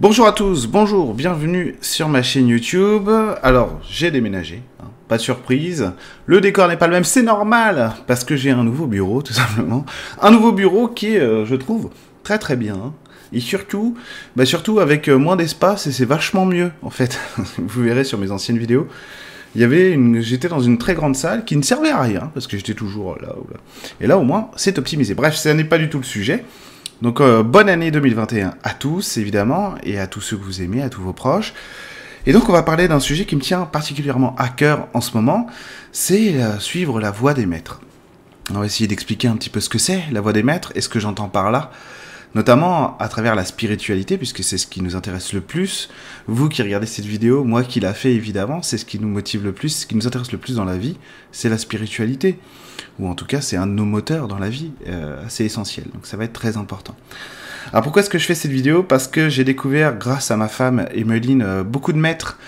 Bonjour à tous, bonjour, bienvenue sur ma chaîne YouTube. Alors, j'ai déménagé, hein, pas de surprise. Le décor n'est pas le même, c'est normal, parce que j'ai un nouveau bureau, tout simplement. Un nouveau bureau qui euh, je trouve, très très bien. hein. Et surtout, bah surtout avec euh, moins d'espace, et c'est vachement mieux, en fait. Vous verrez sur mes anciennes vidéos. Il y avait j'étais dans une très grande salle qui ne servait à rien, parce que j'étais toujours là ou là. Et là, au moins, c'est optimisé. Bref, ça n'est pas du tout le sujet. Donc euh, bonne année 2021 à tous, évidemment, et à tous ceux que vous aimez, à tous vos proches. Et donc on va parler d'un sujet qui me tient particulièrement à cœur en ce moment, c'est euh, suivre la voie des maîtres. On va essayer d'expliquer un petit peu ce que c'est la voie des maîtres et ce que j'entends par là, notamment à travers la spiritualité, puisque c'est ce qui nous intéresse le plus. Vous qui regardez cette vidéo, moi qui l'a fait évidemment, c'est ce qui nous motive le plus, ce qui nous intéresse le plus dans la vie, c'est la spiritualité. Ou en tout cas, c'est un de nos moteurs dans la vie, euh, assez essentiel. Donc ça va être très important. Alors pourquoi est-ce que je fais cette vidéo? Parce que j'ai découvert, grâce à ma femme Emeline, euh, beaucoup de maîtres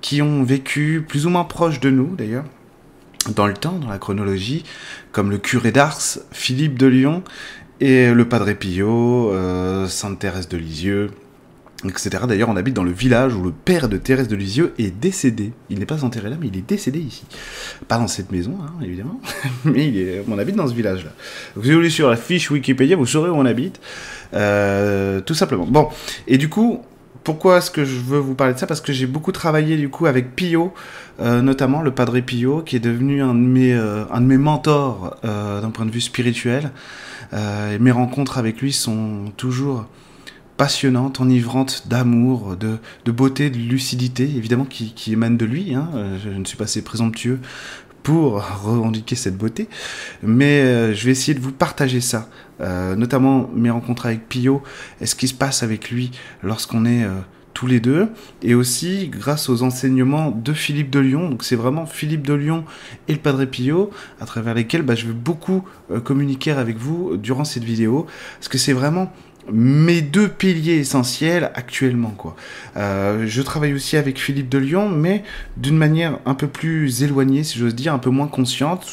qui ont vécu plus ou moins proches de nous d'ailleurs, dans le temps, dans la chronologie, comme le curé d'Ars, Philippe de Lyon, et le Padre Pio, euh, Sainte Thérèse de Lisieux, etc. D'ailleurs, on habite dans le village où le père de Thérèse de Lisieux est décédé. Il n'est pas enterré là, mais il est décédé ici. Pas dans cette maison, hein, évidemment, mais il est, on habite dans ce village-là. Vous allez sur la fiche Wikipédia, vous saurez où on habite. Euh, tout simplement. Bon, et du coup, pourquoi est-ce que je veux vous parler de ça? Parce que j'ai beaucoup travaillé du coup avec Pio, euh, notamment le Padre Pio, qui est devenu un de mes, un de mes mentors d'un point de vue spirituel. Euh, mes rencontres avec lui sont toujours passionnantes, enivrantes d'amour, de, beauté, de lucidité, évidemment qui, qui émane de lui. Hein. Euh, Je ne suis pas assez présomptueux pour revendiquer cette beauté, mais euh, je vais essayer de vous partager ça, notamment mes rencontres avec Pio, et ce qui se passe avec lui lorsqu'on est les deux, et aussi grâce aux enseignements de Philippe de Lyon, donc c'est vraiment Philippe de Lyon et le Padre Pio, à travers lesquels bah, je vais beaucoup euh, communiquer avec vous durant cette vidéo, parce que c'est vraiment mes deux piliers essentiels actuellement quoi. Euh, je travaille aussi avec Philippe de Lyon, mais d'une manière un peu plus éloignée, si j'ose dire, un peu moins consciente.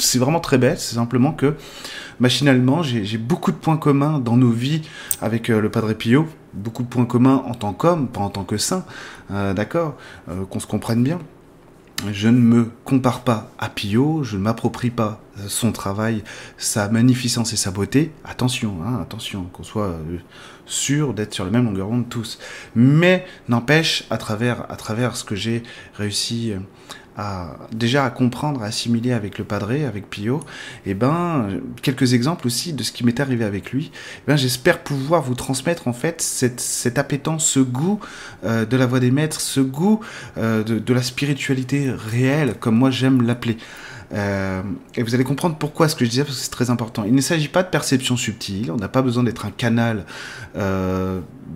C'est vraiment très bête, c'est simplement que machinalement, j'ai beaucoup de points communs dans nos vies avec euh, le Padre Pio, beaucoup de points communs en tant qu'homme, pas en tant que saint, euh, d'accord, Euh, qu'on se comprenne bien. Je ne me compare pas à Pio, je ne m'approprie pas son travail, sa magnificence et sa beauté. Attention, hein, attention, qu'on soit sûr d'être sur la même longueur d'onde tous. Mais n'empêche, à travers, à travers ce que j'ai réussi déjà à comprendre, à assimiler avec le Padre, avec Pio, et ben euh, quelques exemples aussi de ce qui m'est arrivé avec lui. Eh ben, j'espère pouvoir vous transmettre en fait cette, cette ce goût euh, de la voix des maîtres, ce goût euh, de, la spiritualité réelle, comme moi j'aime l'appeler. Euh, et vous allez comprendre pourquoi ce que je disais, parce que c'est très important. Il ne s'agit pas de perception subtile, on n'a pas besoin d'être un canal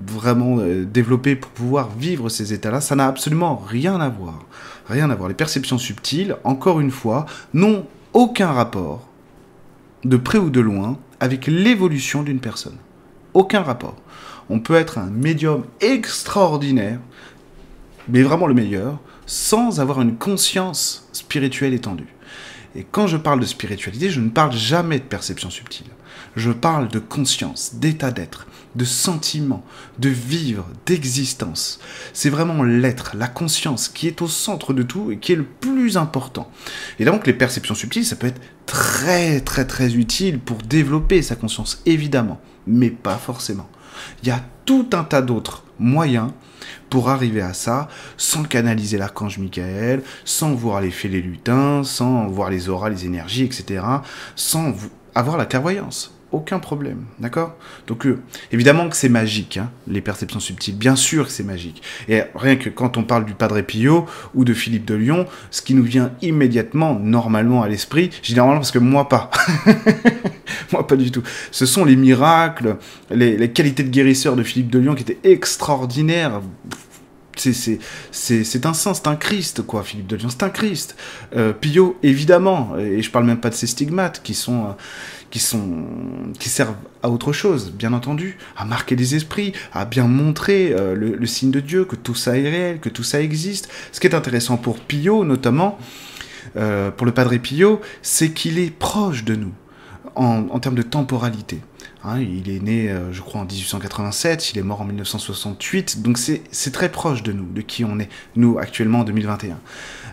vraiment développé pour pouvoir vivre ces états-là, ça n'a absolument rien à voir. Rien à voir. Les perceptions subtiles, encore une fois, n'ont aucun rapport, de près ou de loin, avec l'évolution d'une personne. Aucun rapport. On peut être un médium extraordinaire, mais vraiment le meilleur, sans avoir une conscience spirituelle étendue. Et quand je parle de spiritualité, je ne parle jamais de perception subtile. Je parle de conscience, d'état d'être, de sentiment, de vivre, d'existence. C'est vraiment l'être, la conscience qui est au centre de tout et qui est le plus important. Et donc les perceptions subtiles, ça peut être très très très utile pour développer sa conscience, évidemment, mais pas forcément. Il y a tout un tas d'autres moyens pour arriver à ça sans canaliser l'archange Michael, sans voir les fées, les lutins, sans voir les auras, les énergies, etc., sans vo- avoir la clairvoyance. Aucun problème, d'accord? Donc euh, évidemment que c'est magique, hein, les perceptions subtiles, bien sûr que c'est magique. Et rien que quand on parle du Padre Pio ou de Philippe de Lyon, ce qui nous vient immédiatement, normalement à l'esprit, généralement parce que moi pas, moi pas du tout, ce sont les miracles, les, les qualités de guérisseur de Philippe de Lyon qui étaient extraordinaires. C'est- un saint, c'est un Christ, quoi, Philippe de Lyon, c'est un Christ. Euh, Pio, évidemment, et je parle même pas de ces stigmates qui sont, euh, qui sont, qui servent à autre chose, bien entendu, à marquer les esprits, à bien montrer euh, le, le signe de Dieu, que tout ça est réel, que tout ça existe. Ce qui est intéressant pour Pio, notamment, pour le Padre Pio, c'est qu'il est proche de nous en, en termes de temporalité. Hein, il est né, euh, je crois, en 1887, il est mort en 1968, donc c'est très proche de nous, de qui on est, nous, actuellement, en 2021.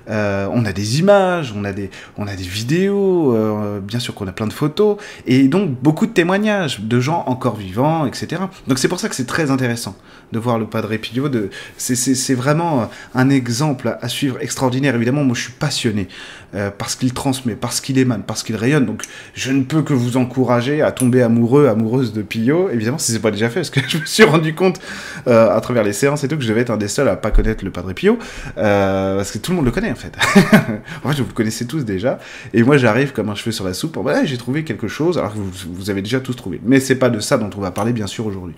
Euh, on a des images, on a des, on a des vidéos, euh, bien sûr qu'on a plein de photos, et donc beaucoup de témoignages de gens encore vivants, etc. Donc c'est pour ça que c'est très intéressant de voir le Padre Pio. C'est vraiment un exemple à suivre extraordinaire. Évidemment, moi je suis passionné euh, parce qu'il transmet, parce qu'il émane, parce qu'il rayonne. Donc je ne peux que vous encourager à tomber amoureux, amoureuse de Pio. Évidemment, si c'est pas déjà fait, parce que je me suis rendu compte à travers les séances et tout que je devais être un des seuls à pas connaître le Padre Pio, parce que tout le monde le connaît fait. en fait, vous connaissez tous déjà. Et moi, j'arrive comme un cheveu sur la soupe. Voilà, j'ai trouvé quelque chose, alors que vous, avez déjà tous trouvé. Mais c'est pas de ça dont on va parler, bien sûr, aujourd'hui.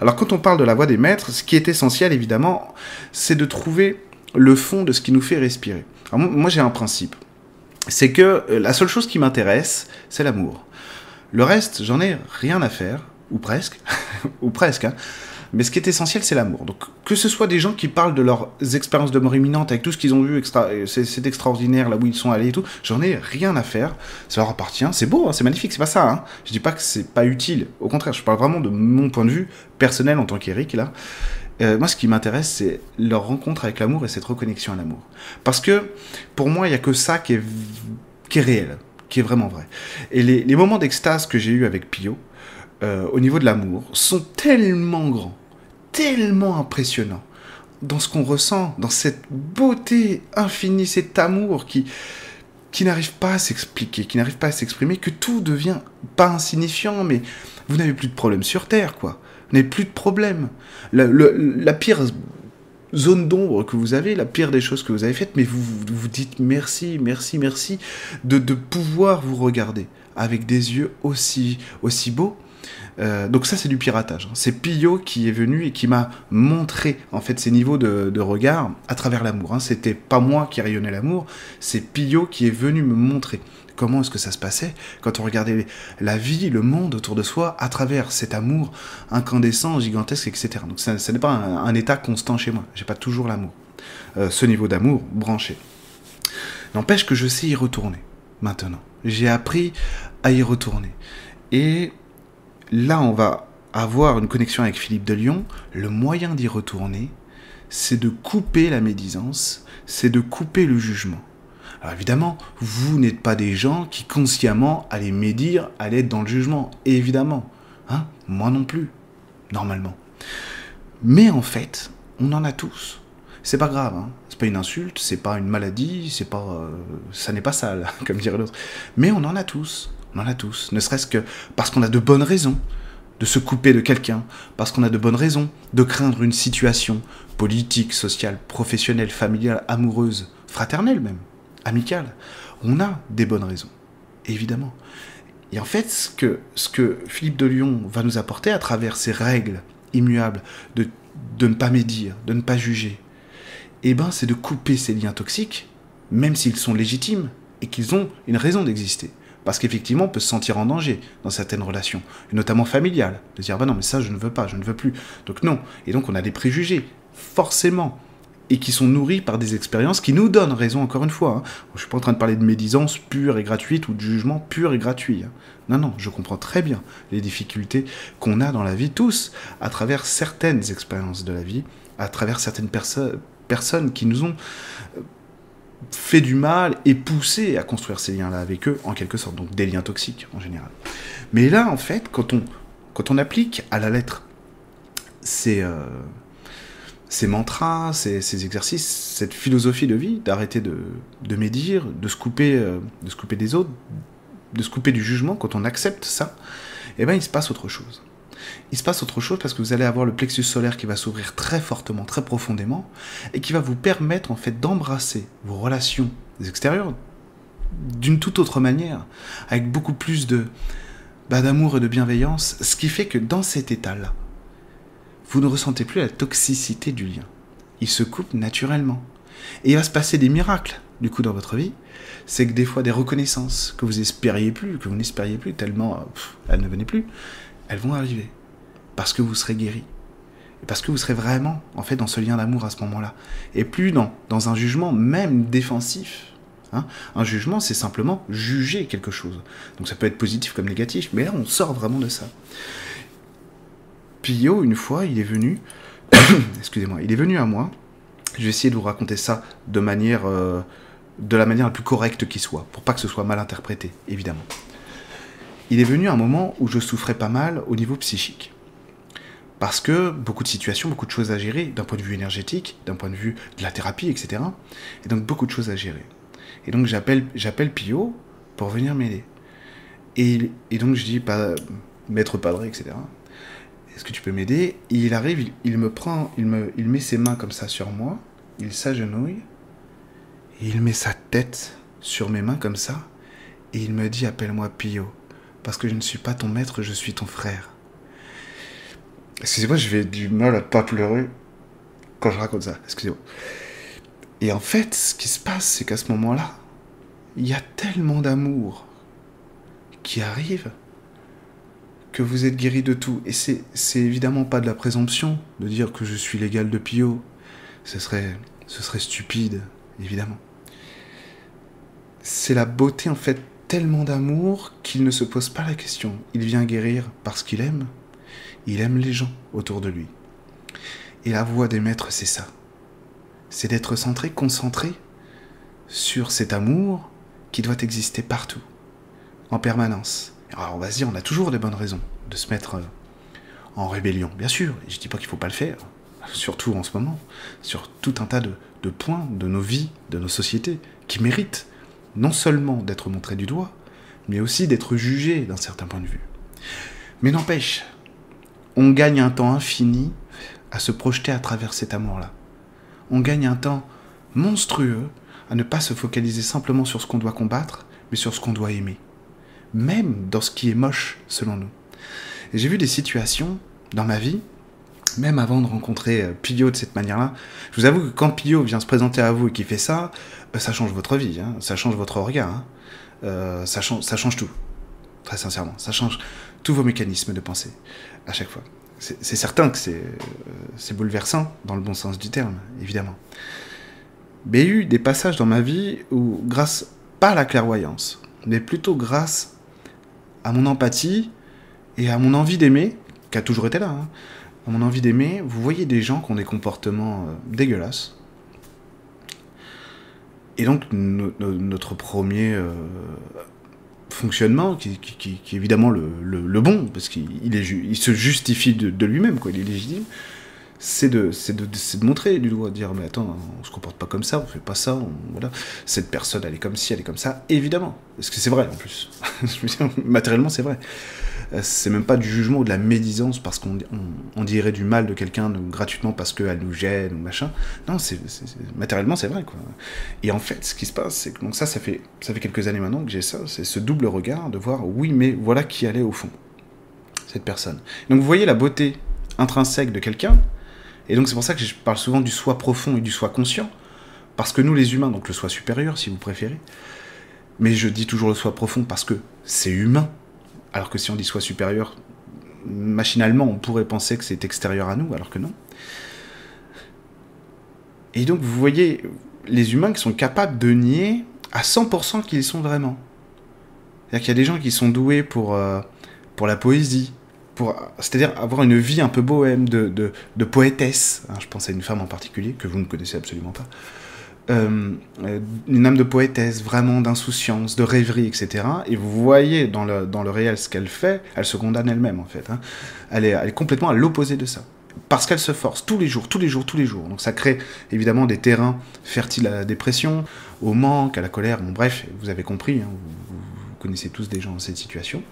Alors, quand on parle de la voix des maîtres, ce qui est essentiel, évidemment, c'est de trouver le fond de ce qui nous fait respirer. moi, j'ai un principe. C'est que euh, la seule chose qui m'intéresse, c'est l'amour. Le reste, j'en ai rien à faire, ou presque, ou presque, hein. Mais ce qui est essentiel, c'est l'amour. Donc, que ce soit des gens qui parlent de leurs expériences de mort imminente avec tout ce qu'ils ont vu, extra... c'est extraordinaire là où ils sont allés et tout, j'en ai rien à faire. Ça leur appartient. C'est beau, hein, c'est magnifique, c'est pas ça. Hein. Je dis pas que c'est pas utile. Au contraire, je parle vraiment de mon point de vue personnel en tant qu'Eric là. Euh, moi, ce qui m'intéresse, c'est leur rencontre avec l'amour et cette reconnexion à l'amour. Parce que, pour moi, il n'y a que ça qui est, réel, qui est vraiment vrai. Et les, les moments d'extase que j'ai eu avec Pio, euh, au niveau de l'amour, sont tellement grands tellement impressionnant dans ce qu'on ressent, dans cette beauté infinie, cet amour qui, qui n'arrive pas à s'expliquer, qui n'arrive pas à s'exprimer, que tout devient pas insignifiant, mais vous n'avez plus de problème sur Terre, quoi. Vous n'avez plus de problème. La, pire zone d'ombre que vous avez, la pire des choses que vous avez faites, mais vous vous, dites merci, merci, merci de, de pouvoir vous regarder avec des yeux aussi, aussi beaux euh, donc ça c'est du piratage. C'est Pio qui est venu et qui m'a montré en fait ces niveaux de, regard à travers l'amour. Hein. C'était pas moi qui rayonnais l'amour, c'est Pio qui est venu me montrer comment est-ce que ça se passait quand on regardait la vie, le monde autour de soi à travers cet amour incandescent, gigantesque, etc. Donc ça, n'est pas un, état constant chez moi. J'ai pas toujours l'amour. Euh, ce niveau d'amour branché. N'empêche que je sais y retourner maintenant. J'ai appris à y retourner. Et là, on va avoir une connexion avec Philippe de Lyon. Le moyen d'y retourner, c'est de couper la médisance, c'est de couper le jugement. Alors évidemment, vous n'êtes pas des gens qui consciemment allaient médire, allaient être dans le jugement. évidemment. Hein Moi non plus. Normalement. Mais en fait, on en a tous. C'est pas grave, hein c'est pas une insulte, c'est pas une maladie, c'est pas, euh, ça n'est pas sale, comme dirait l'autre. Mais on en a tous. On en a tous, ne serait-ce que parce qu'on a de bonnes raisons de se couper de quelqu'un, parce qu'on a de bonnes raisons de craindre une situation politique, sociale, professionnelle, familiale, amoureuse, fraternelle même, amicale. On a des bonnes raisons, évidemment. Et en fait, ce que, Philippe de Lyon va nous apporter à travers ces règles immuables de, de ne pas médire, de ne pas juger, eh ben, c'est de couper ces liens toxiques, même s'ils sont légitimes et qu'ils ont une raison d'exister. Parce qu'effectivement, on peut se sentir en danger dans certaines relations, et notamment familiales, de dire bah non, mais ça, je ne veux pas, je ne veux plus. Donc non. Et donc, on a des préjugés, forcément, et qui sont nourris par des expériences qui nous donnent raison, encore une fois. Hein. Je ne suis pas en train de parler de médisance pure et gratuite ou de jugement pur et gratuit. Hein. Non, non, je comprends très bien les difficultés qu'on a dans la vie, tous, à travers certaines expériences de la vie, à travers certaines personnes qui nous ont fait du mal et poussé à construire ces liens-là avec eux, en quelque sorte, donc des liens toxiques en général. Mais là, en fait, quand on, quand on applique à la lettre ces, euh, ces mantras, ces, ces, exercices, cette philosophie de vie, d'arrêter de, de, médire, de se, couper, euh, de se couper des autres, de se couper du jugement, quand on accepte ça, eh ben, il se passe autre chose il se passe autre chose parce que vous allez avoir le plexus solaire qui va s'ouvrir très fortement, très profondément, et qui va vous permettre en fait d'embrasser vos relations extérieures d'une toute autre manière, avec beaucoup plus de bah, d'amour et de bienveillance, ce qui fait que dans cet état-là, vous ne ressentez plus la toxicité du lien. Il se coupe naturellement. Et il va se passer des miracles, du coup, dans votre vie. C'est que des fois, des reconnaissances que vous espériez plus, que vous n'espériez plus, tellement elles ne venaient plus, elles vont arriver. Parce que vous serez guéri. Parce que vous serez vraiment, en fait, dans ce lien d'amour à ce moment-là. Et plus dans, dans un jugement, même défensif. Hein. Un jugement, c'est simplement juger quelque chose. Donc ça peut être positif comme négatif, mais là, on sort vraiment de ça. Pio, une fois, il est venu, excusez-moi, il est venu à moi. Je vais essayer de vous raconter ça de manière, euh, de la manière la plus correcte qui soit, pour pas que ce soit mal interprété, évidemment. Il est venu un moment où je souffrais pas mal au niveau psychique. Parce que beaucoup de situations, beaucoup de choses à gérer, d'un point de vue énergétique, d'un point de vue de la thérapie, etc. Et donc beaucoup de choses à gérer. Et donc j'appelle, j'appelle Pio pour venir m'aider. Et, donc je dis, maître padré, etc. Est-ce que tu peux m'aider? Il arrive, il, me prend, il, me, il met ses mains comme ça sur moi, il s'agenouille, et il met sa tête sur mes mains comme ça, et il me dit, appelle-moi Pio, parce que je ne suis pas ton maître, je suis ton frère. Excusez-moi, je vais du mal à pas pleurer quand je raconte ça. Excusez-moi. Et en fait, ce qui se passe, c'est qu'à ce moment-là, il y a tellement d'amour qui arrive que vous êtes guéri de tout. Et c'est, évidemment pas de la présomption de dire que je suis l'égal de Pio. Ce serait, ce serait stupide, évidemment. C'est la beauté, en fait, tellement d'amour qu'il ne se pose pas la question. Il vient guérir parce qu'il aime, il aime les gens autour de lui. Et la voie des maîtres, c'est ça. C'est d'être centré, concentré sur cet amour qui doit exister partout, en permanence. Alors on va se dire, on a toujours des bonnes raisons de se mettre euh, en rébellion. Bien sûr, je ne dis pas qu'il ne faut pas le faire, surtout en ce moment, sur tout un tas de points de nos vies, de nos sociétés, qui méritent non seulement d'être montrés du doigt, mais aussi d'être jugés d'un certain point de vue. Mais n'empêche, on gagne un temps infini à se projeter à travers cet amour-là. On gagne un temps monstrueux à ne pas se focaliser simplement sur ce qu'on doit combattre, mais sur ce qu'on doit aimer. Même dans ce qui est moche, selon nous. J'ai vu des situations dans ma vie, même avant de rencontrer euh, Pio de cette manière-là. Je vous avoue que quand Pio vient se présenter à vous et qu'il fait ça, euh, ça change votre vie, hein. ça change votre regard, hein. euh, ça, change, ça change tout. Très sincèrement, ça change tous vos mécanismes de pensée à chaque fois. C'est certain que c'est bouleversant dans le bon sens du terme, évidemment. Mais il y a eu des passages dans ma vie où, grâce, pas à la clairvoyance, mais plutôt grâce à mon empathie et à mon envie d'aimer, qui a toujours été là, hein, à mon envie d'aimer, vous voyez des gens qui ont des comportements euh, dégueulasses. Et donc, notre premier euh, fonctionnement, qui, est évidemment le, bon, parce qu'il il se justifie de, lui-même, quoi, il est légitime, c'est de, de, montrer du doigt, de dire mais attends, on se comporte pas comme ça, on fait pas ça, voilà. Cette personne, elle est comme ci, elle est comme ça, évidemment, parce que c'est vrai en plus. Matériellement, c'est vrai. Euh, c'est même pas du jugement ou de la médisance parce qu'on on, dirait du mal de quelqu'un gratuitement parce qu'elle nous gêne ou machin. Non, c'est, matériellement, c'est vrai, quoi. Et en fait, ce qui se passe, c'est que donc ça, ça fait, ça fait quelques années maintenant que j'ai ça, c'est ce double regard de voir, oui, mais voilà qui allait au fond, cette personne. Donc vous voyez la beauté intrinsèque de quelqu'un, et donc c'est pour ça que je parle souvent du soi profond et du soi conscient, parce que nous les humains, donc le soi supérieur si vous préférez, mais je dis toujours le soi profond parce que c'est humain, alors que si on dit soi supérieur, machinalement, on pourrait penser que c'est extérieur à nous, alors que non. Et donc, vous voyez les humains qui sont capables de nier à 100% qu'ils sont vraiment. C'est-à-dire qu'il y a des gens qui sont doués pour, euh, pour la poésie, pour, c'est-à-dire avoir une vie un peu bohème, de, de, poétesse. Hein, je pense à une femme en particulier, que vous ne connaissez absolument pas. Euh, euh, une âme de poétesse, vraiment d'insouciance, de rêverie, etc. Et vous voyez dans le, dans le réel ce qu'elle fait, elle se condamne elle-même en fait. Hein. Elle, est, elle, est, complètement à l'opposé de ça. Parce qu'elle se force tous les jours, tous les jours, tous les jours. Donc ça crée évidemment des terrains fertiles à la dépression, au manque, à la colère. Bon, bref, vous avez compris, hein, vous, vous connaissez tous des gens dans cette situation.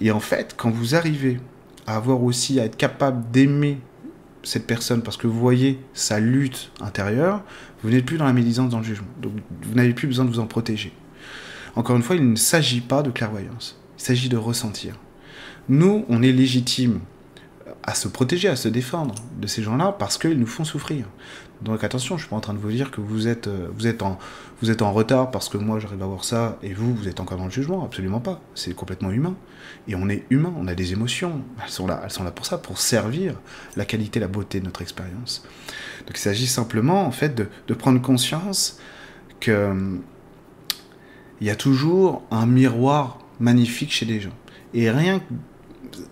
Et en fait, quand vous arrivez à avoir aussi, à être capable d'aimer cette personne parce que vous voyez sa lutte intérieure, vous n'êtes plus dans la médisance, dans le jugement. Donc vous n'avez plus besoin de vous en protéger. Encore une fois, il ne s'agit pas de clairvoyance. Il s'agit de ressentir. Nous, on est légitime à se protéger, à se défendre de ces gens-là parce qu'ils nous font souffrir. Donc attention, je suis pas en train de vous dire que vous êtes, euh, vous êtes, en, vous êtes en retard parce que moi j'arrive à voir ça et vous, vous êtes encore dans le jugement. Absolument pas. C'est complètement humain. Et on est humain, on a des émotions. Elles sont là, elles sont là pour ça, pour servir la qualité, la beauté de notre expérience. Donc il s'agit simplement en fait de, de prendre conscience que il y a toujours un miroir magnifique chez les gens. Et rien que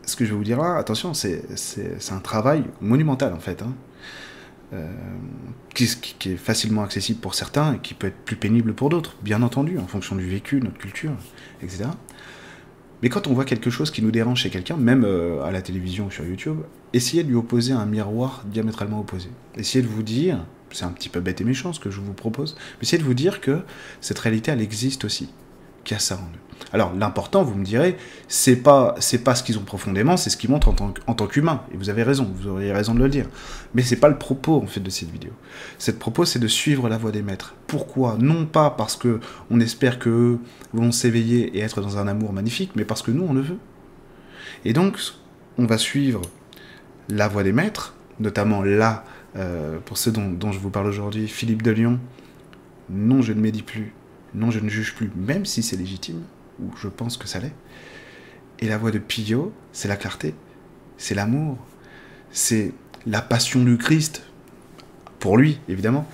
ce que je vais vous dire là, attention, c'est un travail monumental en fait. Hein. Euh, qui, qui, est facilement accessible pour certains et qui peut être plus pénible pour d'autres, bien entendu, en fonction du vécu, notre culture, etc. Mais quand on voit quelque chose qui nous dérange chez quelqu'un, même euh, à la télévision ou sur YouTube, essayez de lui opposer un miroir diamétralement opposé. Essayez de vous dire, c'est un petit peu bête et méchant ce que je vous propose, mais essayez de vous dire que cette réalité, elle existe aussi, qu'il a ça en nous. Alors l'important, vous me direz, c'est pas c'est pas ce qu'ils ont profondément, c'est ce qu'ils montrent en tant, tant qu'humain. Et vous avez raison, vous auriez raison de le dire. Mais c'est pas le propos en fait de cette vidéo. Cette propos, c'est de suivre la voie des maîtres. Pourquoi? Non pas parce que on espère que vont s'éveiller et être dans un amour magnifique, mais parce que nous on le veut. Et donc, on va suivre la voie des maîtres, notamment là, euh, pour ceux dont, dont je vous parle aujourd'hui, Philippe de Lyon. Non, je ne médis plus. Non, je ne juge plus, même si c'est légitime ou je pense que ça l'est. Et la voix de Pio, c'est la clarté, c'est l'amour, c'est la passion du Christ, pour lui, évidemment.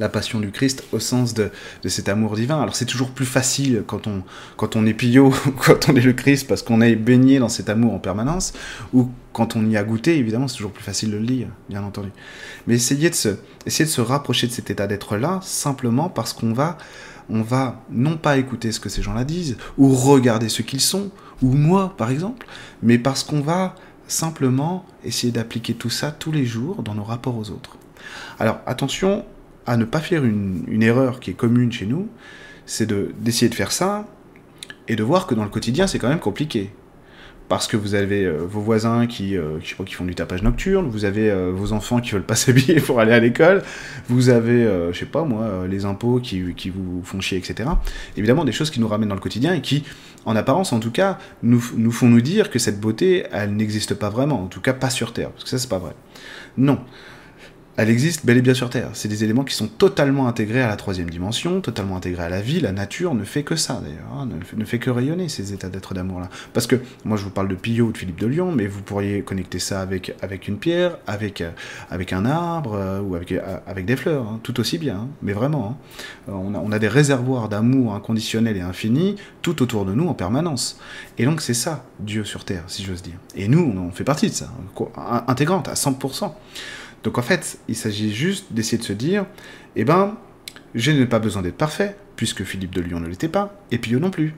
La passion du Christ au sens de, cet amour divin. Alors c'est toujours plus facile quand on, quand on est Pio, quand on est le Christ, parce qu'on est baigné dans cet amour en permanence, ou quand on y a goûté, évidemment, c'est toujours plus facile de le lire, bien entendu. Mais essayez de se, essayez de se rapprocher de cet état d'être-là, simplement parce qu'on va on va non pas écouter ce que ces gens-là disent, ou regarder ce qu'ils sont, ou moi par exemple, mais parce qu'on va simplement essayer d'appliquer tout ça tous les jours dans nos rapports aux autres. Alors attention à ne pas faire une, erreur qui est commune chez nous, c'est d'essayer de faire ça et de voir que dans le quotidien c'est quand même compliqué parce que vous avez euh, vos voisins qui, euh, qui font du tapage nocturne, vous avez euh, vos enfants qui veulent pas s'habiller pour aller à l'école, vous avez, je sais pas moi, les impôts qui, qui, vous font chier, etc. Évidemment, des choses qui nous ramènent dans le quotidien et qui, en apparence en tout cas, nous, nous font nous dire que cette beauté, elle n'existe pas vraiment, en tout cas pas sur Terre, parce que ça c'est pas vrai. Non, elle existe bel et bien sur Terre. C'est des éléments qui sont totalement intégrés à la troisième dimension, totalement intégrés à la vie. La nature ne fait que ça, d'ailleurs, hein, ne, fait que rayonner ces états d'être d'amour-là. Parce que, moi je vous parle de Pillot ou de Philippe de Lyon, mais vous pourriez connecter ça avec, avec une pierre, avec, euh, avec un arbre, euh, ou avec, euh, avec des fleurs, hein, tout aussi bien, hein. mais vraiment. On a, on, a, des réservoirs d'amour inconditionnel et infini tout autour de nous en permanence. Et donc c'est ça, Dieu sur Terre, si j'ose dire. Et nous, on fait partie de ça, intégrante à 100%. Donc en fait, il s'agit juste d'essayer de se dire, eh ben, je n'ai pas besoin d'être parfait, puisque Philippe de Lyon ne l'était pas, et Pio non plus.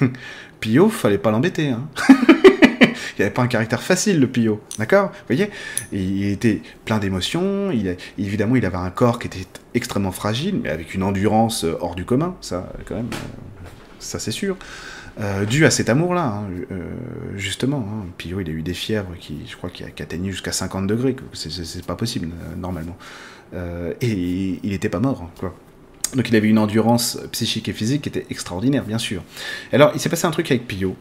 Pio, fallait pas l'embêter. Hein. il n'avait pas un caractère facile, le Pio, d'accord? Vous voyez? Il était plein d'émotions, évidemment, il avait un corps qui était extrêmement fragile, mais avec une endurance euh, hors du commun, ça, quand même, euh, ça c'est sûr. Euh, dû à cet amour-là, hein, euh, justement. Hein. Pio, il a eu des fièvres qui, je crois, qui, atteignaient jusqu'à 50 degrés. C'est pas possible, euh, normalement. et il n'était pas mort, quoi. Donc il avait une endurance psychique et physique qui était extraordinaire, bien sûr. Alors il s'est passé un truc avec Pio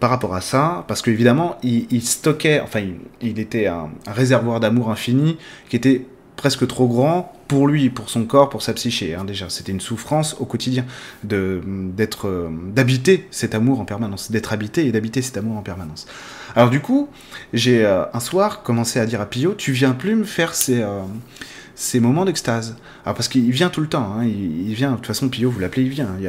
par rapport à ça, parce qu'évidemment il, stockait, enfin il, était un réservoir d'amour infini qui était presque trop grand pour lui, pour son corps, pour sa psyché. Hein, déjà, c'était une souffrance au quotidien de d'être, euh, d'habiter cet amour en permanence, d'être habité et d'habiter cet amour en permanence. Alors du coup, j'ai euh, un soir commencé à dire à Pio, tu viens plus me faire ces euh, ces moments d'extase. Alors parce qu'il vient tout le temps, hein, il, vient, de toute façon Pio, vous l'appelez, il vient, il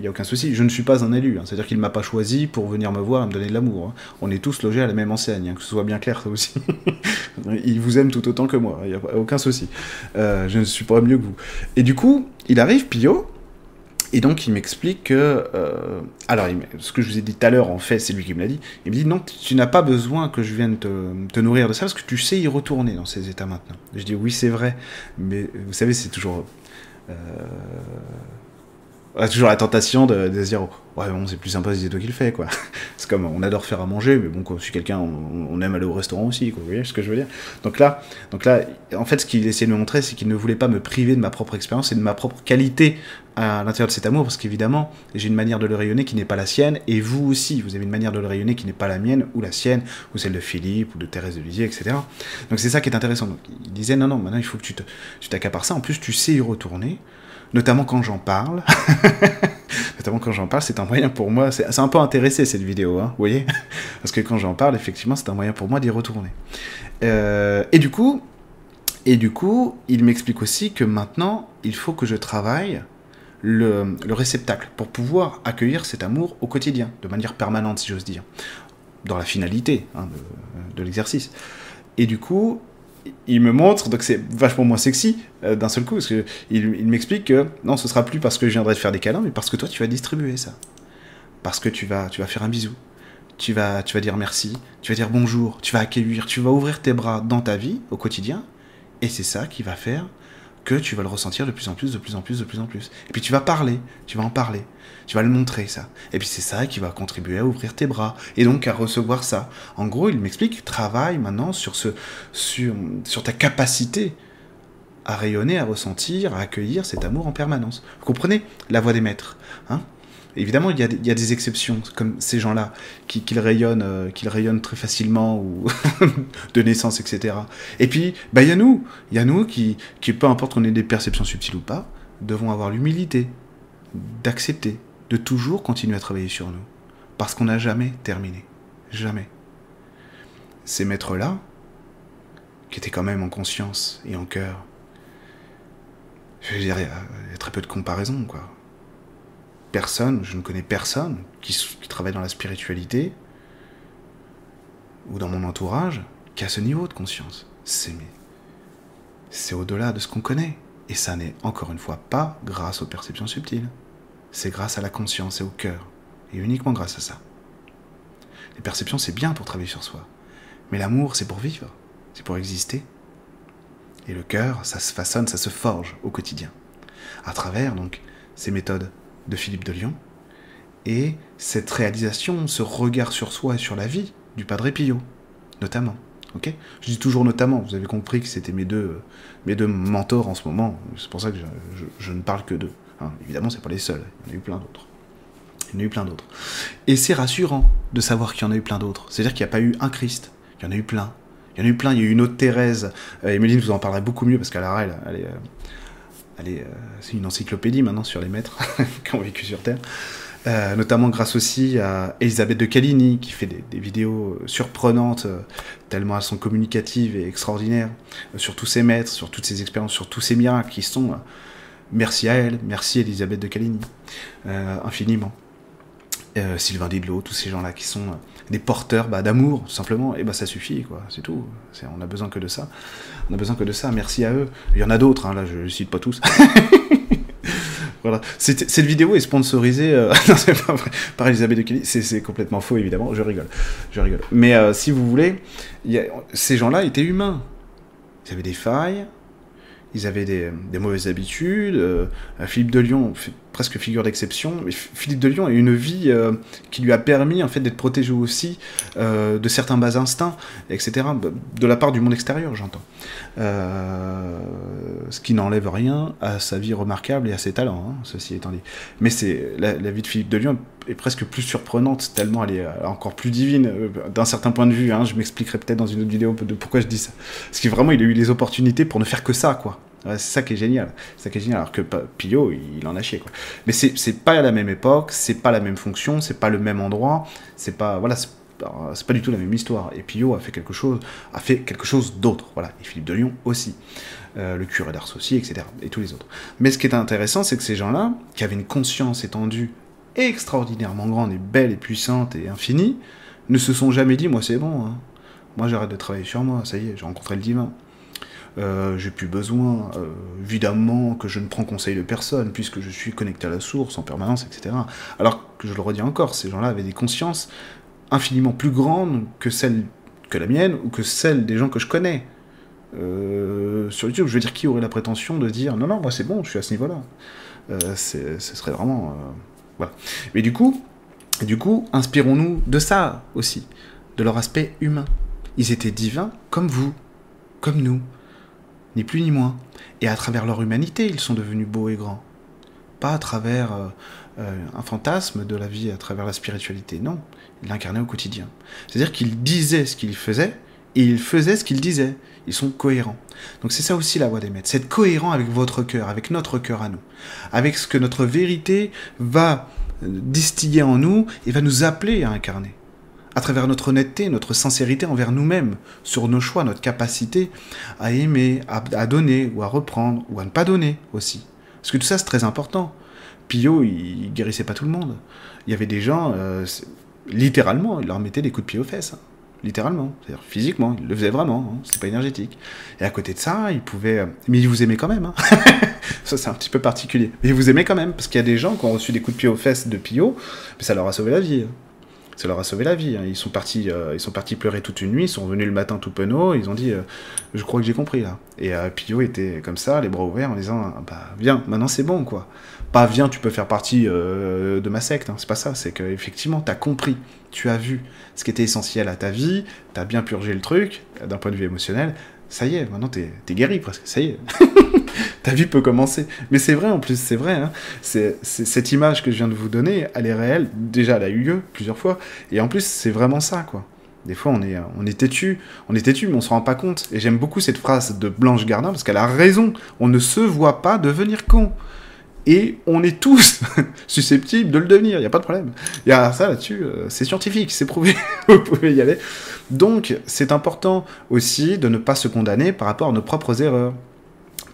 n'y a, aucun souci. Je ne suis pas un élu, hein. c'est-à-dire qu'il ne m'a pas choisi pour venir me voir et me donner de l'amour. Hein. On est tous logés à la même enseigne, que ce soit bien clair ça aussi. il vous aime tout autant que moi, il n'y a aucun souci. Euh, je ne suis pas mieux que vous. Et du coup, il arrive, Pio, et donc il m'explique que... Euh, alors, ce que je vous ai dit tout à l'heure, en fait, c'est lui qui me l'a dit. Il me dit, non, tu n'as pas besoin que je vienne te, nourrir de ça, parce que tu sais y retourner dans ces états maintenant. Je dis, oui, c'est vrai, mais vous savez, c'est toujours... Euh, on a toujours la tentation de, se dire ouais bon c'est plus sympa c'est toi qui le fais quoi. C'est comme on adore faire à manger mais bon quand je suis quelqu'un on, aime aller au restaurant aussi quoi vous voyez ce que je veux dire. Donc là donc là en fait ce qu'il essayait de me montrer c'est qu'il ne voulait pas me priver de ma propre expérience et de ma propre qualité à l'intérieur de cet amour parce qu'évidemment j'ai une manière de le rayonner qui n'est pas la sienne et vous aussi vous avez une manière de le rayonner qui n'est pas la mienne ou la sienne ou celle de Philippe ou de Thérèse de Lisieux etc donc c'est ça qui est intéressant. Il disait non non maintenant il faut que tu t'accapares ça. En plus tu sais y retourner notamment quand j'en parle. notamment quand j'en parle, c'est un moyen pour moi, c'est un peu intéressé cette vidéo, hein, vous voyez Parce que quand j'en parle, effectivement, c'est un moyen pour moi d'y retourner. Euh, et du coup, et du coup, il m'explique aussi que maintenant, il faut que je travaille le, réceptacle pour pouvoir accueillir cet amour au quotidien, de manière permanente, si j'ose dire, dans la finalité hein, de, l'exercice. Et du coup, il me montre, donc c'est vachement moins sexy euh, d'un seul coup, parce qu'il il, m'explique que non, ce sera plus parce que je viendrai te faire des câlins, mais parce que toi, tu vas distribuer ça. Parce que tu vas, tu vas faire un bisou. Tu vas, tu vas dire merci, tu vas dire bonjour, tu vas accueillir, tu vas ouvrir tes bras dans ta vie au quotidien, et c'est ça qui va faire que tu vas le ressentir de plus en plus, de plus en plus, de plus en plus. Et puis tu vas parler, tu vas en parler, tu vas le montrer ça. Et puis c'est ça qui va contribuer à ouvrir tes bras et donc à recevoir ça. En gros, il m'explique, travaille maintenant sur, ce, sur, sur ta capacité à rayonner, à ressentir, à accueillir cet amour en permanence. Vous comprenez la voix des maîtres hein? Évidemment, il y, a, des exceptions, comme ces gens-là, qui, rayonnent, euh, rayonnent très facilement, ou de naissance, etc. Et puis, bah, il y a nous, y a nous qui, qui, peu importe qu'on ait des perceptions subtiles ou pas, devons avoir l'humilité d'accepter, de toujours continuer à travailler sur nous. Parce qu'on n'a jamais terminé. Jamais. Ces maîtres-là, qui étaient quand même en conscience et en cœur, je veux dire, il y a très peu de comparaison, quoi personne, je ne connais personne qui, travaille dans la spiritualité ou dans mon entourage qui a ce niveau de conscience. C'est au-delà de ce qu'on connaît. Et ça n'est encore une fois pas grâce aux perceptions subtiles. C'est grâce à la conscience et au cœur. Et uniquement grâce à ça. Les perceptions, c'est bien pour travailler sur soi. Mais l'amour, c'est pour vivre. C'est pour exister. Et le cœur, ça se façonne, ça se forge au quotidien. À travers, donc, ces méthodes de Philippe de Lyon, et cette réalisation, ce regard sur soi et sur la vie du Padre Pio, notamment. Ok? Je dis toujours notamment, vous avez compris que c'était mes deux, mes deux mentors en ce moment, c'est pour ça que je, ne parle que d'eux. Hein. Évidemment, c'est pas les seuls, il y en a eu plein d'autres. Il y en a eu plein d'autres. Et c'est rassurant de savoir qu'il y en a eu plein d'autres. C'est-à-dire qu'il n'y a pas eu un Christ, il y en a eu plein. Il y en a eu plein, il y a eu une autre Thérèse. Euh, Emeline vous en parlerait beaucoup mieux parce qu'à la elle, elle est, euh, euh, c'est une encyclopédie maintenant sur les maîtres qui ont vécu sur Terre. Euh, notamment grâce aussi à Elisabeth de Caligny, qui fait des, vidéos surprenantes, euh, tellement elles sont communicatives et extraordinaires, sur tous ses maîtres, sur toutes ses expériences, sur tous ses miracles qui sont. merci à elle, merci Elisabeth de Caligny, infiniment. Sylvain Didlot, tous ces gens-là qui sont des porteurs bah, d'amour, simplement, et bah ça suffit, quoi, c'est tout. On a besoin que de ça. On a besoin que de ça, merci à eux. Il y en a d'autres, hein, là je ne cite pas tous. voilà. Cette, vidéo est sponsorisée euh, par Elisabeth de Kelly. C'est complètement faux, évidemment. Je rigole. Je rigole. Mais euh, si vous voulez, ces gens-là étaient humains. Ils avaient des failles, ils avaient des, mauvaises habitudes. Euh, Philippe de Lyon presque figure d'exception. Philippe de Lyon a une vie euh, qui lui a permis en fait d'être protégé aussi euh, de certains bas instincts, etc. De la part du monde extérieur, j'entends. ce qui n'enlève rien à sa vie remarquable et à ses talents, hein, ceci étant dit. Mais c'est la, vie de Philippe de Lyon est presque plus surprenante tellement elle est encore plus divine d'un certain point de vue. Hein. je m'expliquerai peut-être dans une autre vidéo de pourquoi je dis ça. Parce que vraiment il a eu les opportunités pour ne faire que ça, quoi c'est ça qui est génial. C'est ça qui est génial. Alors que Pio, il en a chié, quoi. Mais c'est pas à la même époque, c'est pas la même fonction, c'est pas le même endroit, c'est pas. Voilà, c'est pas du tout la même histoire. Et Pio a fait quelque chose, a fait quelque chose d'autre. Voilà. Et Philippe de Lyon aussi. Euh, le curé d'Ars aussi, etc. Et tous les autres. Mais ce qui est intéressant, c'est que ces gens-là, qui avaient une conscience étendue extraordinairement grande et belle et puissante et infinie, ne se sont jamais dit, moi c'est bon, hein. moi j'arrête de travailler sur moi, ça y est, j'ai rencontré le divin. Euh, j'ai plus besoin, euh, évidemment, que je ne prends conseil de personne, puisque je suis connecté à la source en permanence, etc. Alors que je le redis encore, ces gens-là avaient des consciences infiniment plus grandes que celles que la mienne ou que celles des gens que je connais. Euh, sur YouTube, je veux dire, qui aurait la prétention de dire non, non, moi c'est bon, je suis à ce niveau-là. ce serait vraiment. voilà. Mais du coup, du coup, inspirons-nous de ça aussi, de leur aspect humain. Ils étaient divins comme vous, comme nous ni plus ni moins. Et à travers leur humanité, ils sont devenus beaux et grands. Pas à travers euh, euh, un fantasme de la vie, à travers la spiritualité. Non, ils l'incarnaient au quotidien. C'est-à-dire qu'ils disaient ce qu'ils faisaient, et ils faisaient ce qu'ils disaient. Ils sont cohérents. Donc c'est ça aussi la voie des maîtres. C'est être cohérent avec votre cœur, avec notre cœur à nous. Avec ce que notre vérité va distiller en nous et va nous appeler à incarner à travers notre honnêteté, notre sincérité envers nous-mêmes, sur nos choix, notre capacité à aimer, à, donner ou à reprendre ou à ne pas donner aussi. Parce que tout ça c'est très important. Pio, il guérissait pas tout le monde. Il y avait des gens, euh, littéralement, il leur mettait des coups de pied aux fesses. Hein. littéralement, c'est-à-dire physiquement, il le faisait vraiment, hein. c'était pas énergétique. Et à côté de ça, il pouvait, mais il vous aimait quand même. Hein. ça c'est un petit peu particulier, mais il vous aimait quand même parce qu'il y a des gens qui ont reçu des coups de pied aux fesses de Pio, mais ça leur a sauvé la vie ça leur a sauvé la vie. Hein. Ils sont partis, euh, ils sont partis pleurer toute une nuit, ils sont revenus le matin tout penaud, ils ont dit, euh, je crois que j'ai compris là. Et euh, Pio était comme ça, les bras ouverts, en disant, bah viens, maintenant c'est bon quoi. Pas viens, tu peux faire partie de ma secte, hein. c'est pas ça, c'est qu'effectivement, tu as compris, tu as vu ce qui était essentiel à ta vie, tu as bien purgé le truc, d'un point de vue émotionnel, ça y est, maintenant t'es es guéri presque, ça y est. Ta vie peut commencer. Mais c'est vrai en plus, c'est vrai. Hein. C'est cette image que je viens de vous donner, elle est réelle. Déjà, elle a eu lieu plusieurs fois. Et en plus, c'est vraiment ça, quoi. Des fois, on est, on est têtu, on est têtu, mais on se rend pas compte. Et j'aime beaucoup cette phrase de Blanche Gardin parce qu'elle a raison. On ne se voit pas devenir con. Et on est tous susceptibles de le devenir, il n'y a pas de problème. Il y a ça là-dessus, euh, c'est scientifique, c'est prouvé, vous pouvez y aller. Donc, c'est important aussi de ne pas se condamner par rapport à nos propres erreurs.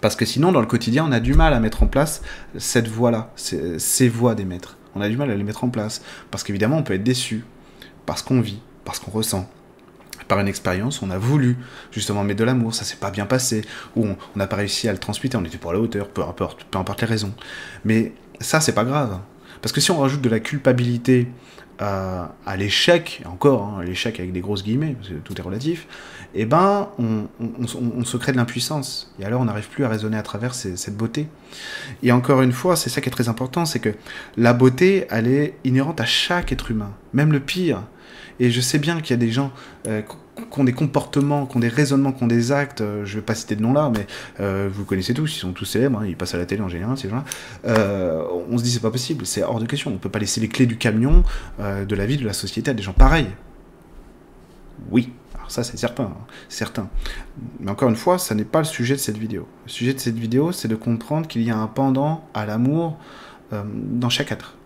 Parce que sinon, dans le quotidien, on a du mal à mettre en place cette voie-là, ces voies des maîtres. On a du mal à les mettre en place. Parce qu'évidemment, on peut être déçu, parce qu'on vit, parce qu'on ressent par une expérience, on a voulu justement mettre de l'amour, ça s'est pas bien passé, ou on n'a pas réussi à le transmettre, on était pour la hauteur, peu importe, peu importe les raisons. Mais ça, c'est pas grave. Parce que si on rajoute de la culpabilité à, l'échec, encore, hein, l'échec avec des grosses guillemets, parce que tout est relatif, eh ben, on, se crée de l'impuissance. Et alors, on n'arrive plus à raisonner à travers cette beauté. Et encore une fois, c'est ça qui est très important, c'est que la beauté, elle est inhérente à chaque être humain, même le pire. Et je sais bien qu'il y a des gens euh, qui ont des comportements, qui ont des raisonnements, qui ont des actes, euh, je vais pas citer de nom là, mais euh, vous connaissez tous, ils sont tous célèbres, hein, ils passent à la télé en général, ces gens-là. on se dit c'est pas possible, c'est hors de question, on ne peut pas laisser les clés du camion de la vie, de la société à des gens pareils. Oui, alors ça c'est certain, hein, certain. Mais encore une fois, ça n'est pas le sujet de cette vidéo. Le sujet de cette vidéo, c'est de comprendre qu'il y a un pendant à l'amour dans chaque être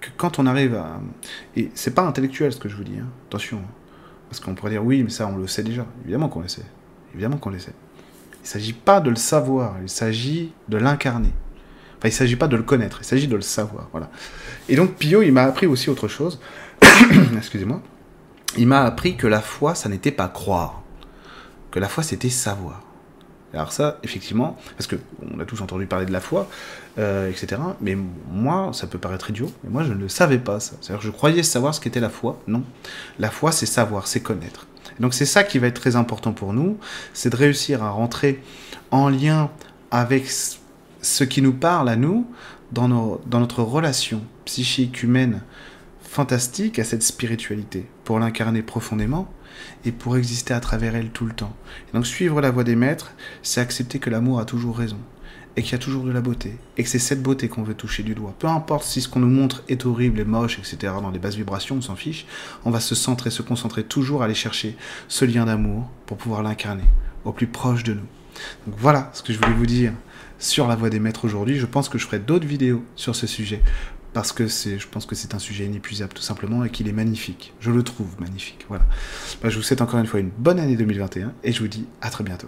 que quand on arrive à... Et c'est pas intellectuel ce que je vous dis, hein. attention. Parce qu'on pourrait dire oui, mais ça on le sait déjà. Évidemment qu'on le sait. Évidemment qu'on le sait. Il ne s'agit pas de le savoir, il s'agit de l'incarner. Enfin, il ne s'agit pas de le connaître, il s'agit de le savoir. Voilà. Et donc Pio, il m'a appris aussi autre chose. Excusez-moi. Il m'a appris que la foi, ça n'était pas croire. Que la foi, c'était savoir. Alors ça, effectivement, parce que on a tous entendu parler de la foi, euh, etc. Mais moi, ça peut paraître idiot, mais moi je ne le savais pas ça. C'est-à-dire je croyais savoir ce qu'était la foi. Non, la foi c'est savoir, c'est connaître. donc c'est ça qui va être très important pour nous, c'est de réussir à rentrer en lien avec ce qui nous parle à nous dans notre relation psychique humaine fantastique à cette spiritualité, pour l'incarner profondément et pour exister à travers elle tout le temps. Et donc suivre la voie des maîtres, c'est accepter que l'amour a toujours raison et qu'il y a toujours de la beauté, et que c'est cette beauté qu'on veut toucher du doigt. Peu importe si ce qu'on nous montre est horrible et moche, etc., dans des basses vibrations, on s'en fiche, on va se centrer, se concentrer toujours à aller chercher ce lien d'amour pour pouvoir l'incarner au plus proche de nous. Donc voilà ce que je voulais vous dire sur la voie des maîtres aujourd'hui. Je pense que je ferai d'autres vidéos sur ce sujet parce que c'est, je pense que c'est un sujet inépuisable tout simplement et qu'il est magnifique. Je le trouve magnifique. Voilà. Bah, je vous souhaite encore une fois une bonne année 2021 et je vous dis à très bientôt.